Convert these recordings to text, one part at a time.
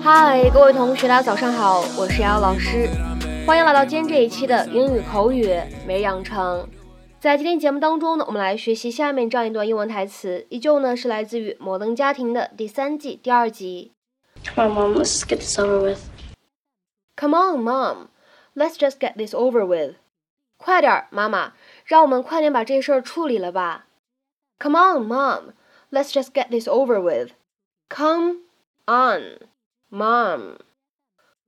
嗨，各位同学，大家早上好，我是瑶老师，欢迎来到今天这一期的英语口语每日养成。在今天节目当中呢，我们来学习下面这样一段英文台词，依旧呢是来自于《摩登家庭》的第三季第二集。Come on, mom, let's get this over with. Come on, mom, let's just get this over with. 快点，妈妈，让我们快点把这事儿处理了吧。Come on, Mom, let's just get this over with. Come on, Mom,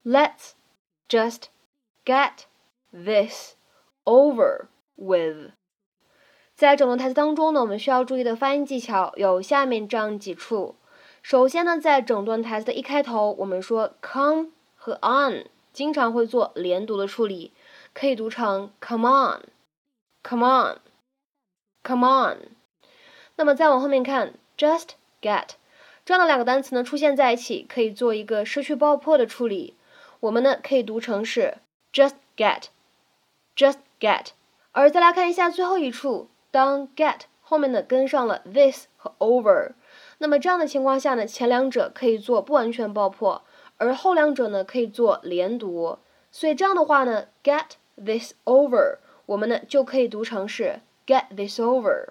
let's just get this over with. 在整段台词当中呢，我们需要注意的发音技巧有下面这样几处。首先呢，在整段台词的一开头，我们说 come 和 on 经常会做连读的处理，可以读成 come on，come on，come on。 那么再往后面看，just get 这样的两个单词呢出现在一起，可以做一个失去爆破的处理。我们呢可以读成是 just get，just get。而再来看一下最后一处。当 get 后面呢跟上了 this 和 over，那么这样的情况下呢，前两者可以做不完全爆破，而后两者呢可以做连读。所以这样的话呢，get this over，我们呢就可以读成是 get this over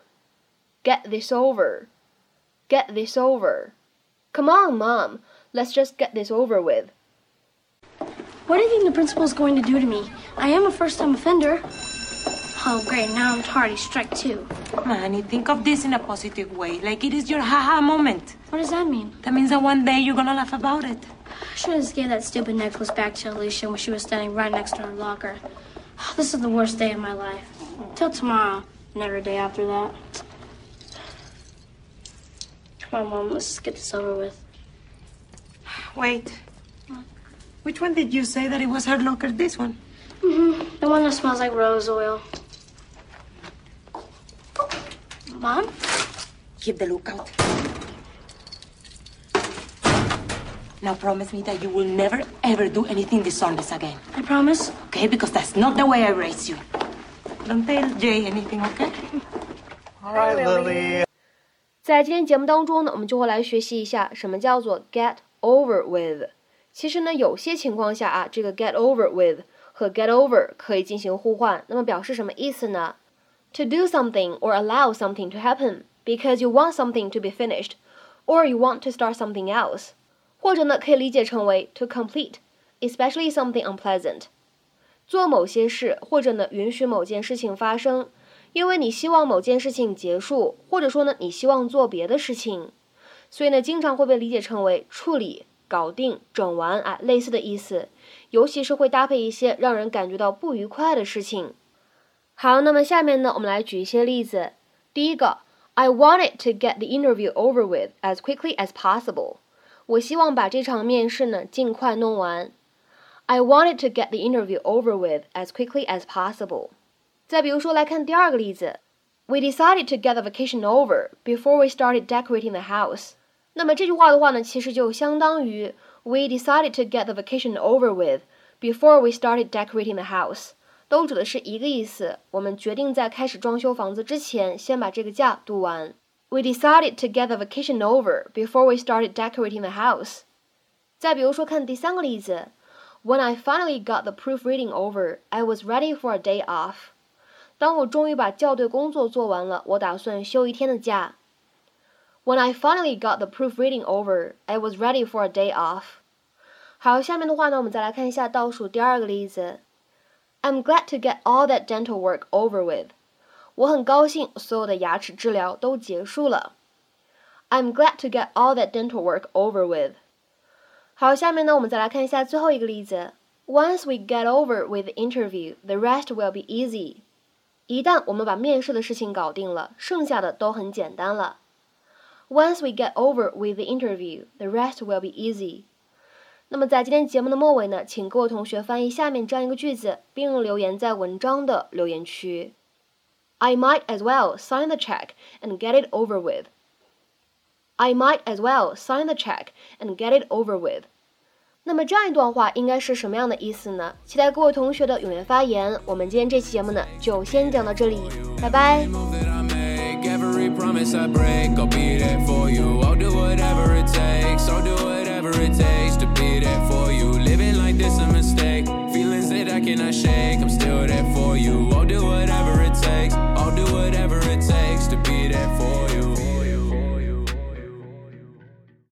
over，get this over. Get this over. Come on, mom, let's just get this over with. What do you think the principal is going to do to me? I am a first time offender. Oh, great. Now I'm tardy strike two. Manny, think of this in a positive way. Like it is your haha moment. What does that mean? That means that one day you're gonna laugh about it. I should have just gave that stupid necklace back to Alicia when she was standing right next to her locker. Oh, this is the worst day of my life. Till tomorrow, and every day after that. Come on, Mom, let's get this over with. Wait. Which one did you say that it was her locker? This one? Mm-hmm. The one that smells like rose oil. Mom? Keep the lookout. Now promise me that you will never ever do anything dishonest again. I promise. Okay? Because that's not the way I raised you. Don't tell Jay anything, okay? All right, Lily. 在今天节目当中呢，我们就会来学习一下什么叫做 get over with。其实呢，有些情况下啊，这个 get over with 和 get over 可以进行互换。那么表示什么意思呢？To do something or allow something to happen because you want something to be finished, or you want to start something else。或者呢，可以理解成为 to complete, especially something unpleasant。做某些事，或者呢，允许某件事情发生， 因为你希望某件事情结束，或者说呢，你希望做别的事情，所以呢，经常会被理解成为处理、搞定、整完啊类似的意思，尤其是会搭配一些让人感觉到不愉快的事情。好，那么下面呢，我们来举一些例子。第一个，I wanted to get the interview over with as quickly as possible。我希望把这场面试呢尽快弄完。I wanted to get the interview over with as quickly as possible。再比如说，来看第二个例子，We decided to get the vacation over before we started decorating the house。那么这句话的话呢，其实就相当于 We decided to get the vacation over with before we started decorating the house，都指的是一个意思。我们决定在开始装修房子之前，先把这个假度完。We decided to get the vacation over before we started decorating the house。再比如说，看第三个例子，When I finally got the proofreading over, I was ready for a day off。 当我终于把校对工作做完了，我打算休一天的假。When I finally got the proofreading over, I was ready for a day off。好，下面的话呢，我们再来看一下倒数第二个例子。I'm glad to get all that dental work over with。我很高兴所有的牙齿治疗都结束了。I'm glad to get all that dental work over with。好，下面呢，我们再来看一下最后一个例子。Once we get over with the interview, the rest will be easy。 一旦我们把面试的事情搞定了，剩下的都很简单了。Once we get over with the interview, the rest will be easy。那么在今天节目的末尾呢，请各位同学翻译下面这样一个句子，并留言在文章的留言区。I might as well sign the check and get it over with. I might as well sign the check and get it over with. 那么这样一段话应该是什么样的意思呢？期待各位同学的踊跃发言。我们今天这期节目呢，就先讲到这里，拜拜。Every promise I break, I'll be there for you. I'll do whatever it takes, I'll do whatever it takes to be there for you. Living like this a mistake, feelings that I cannot shake, I'm still there for you. I'll do whatever it takes, I'll do whatever it takes to be there for you.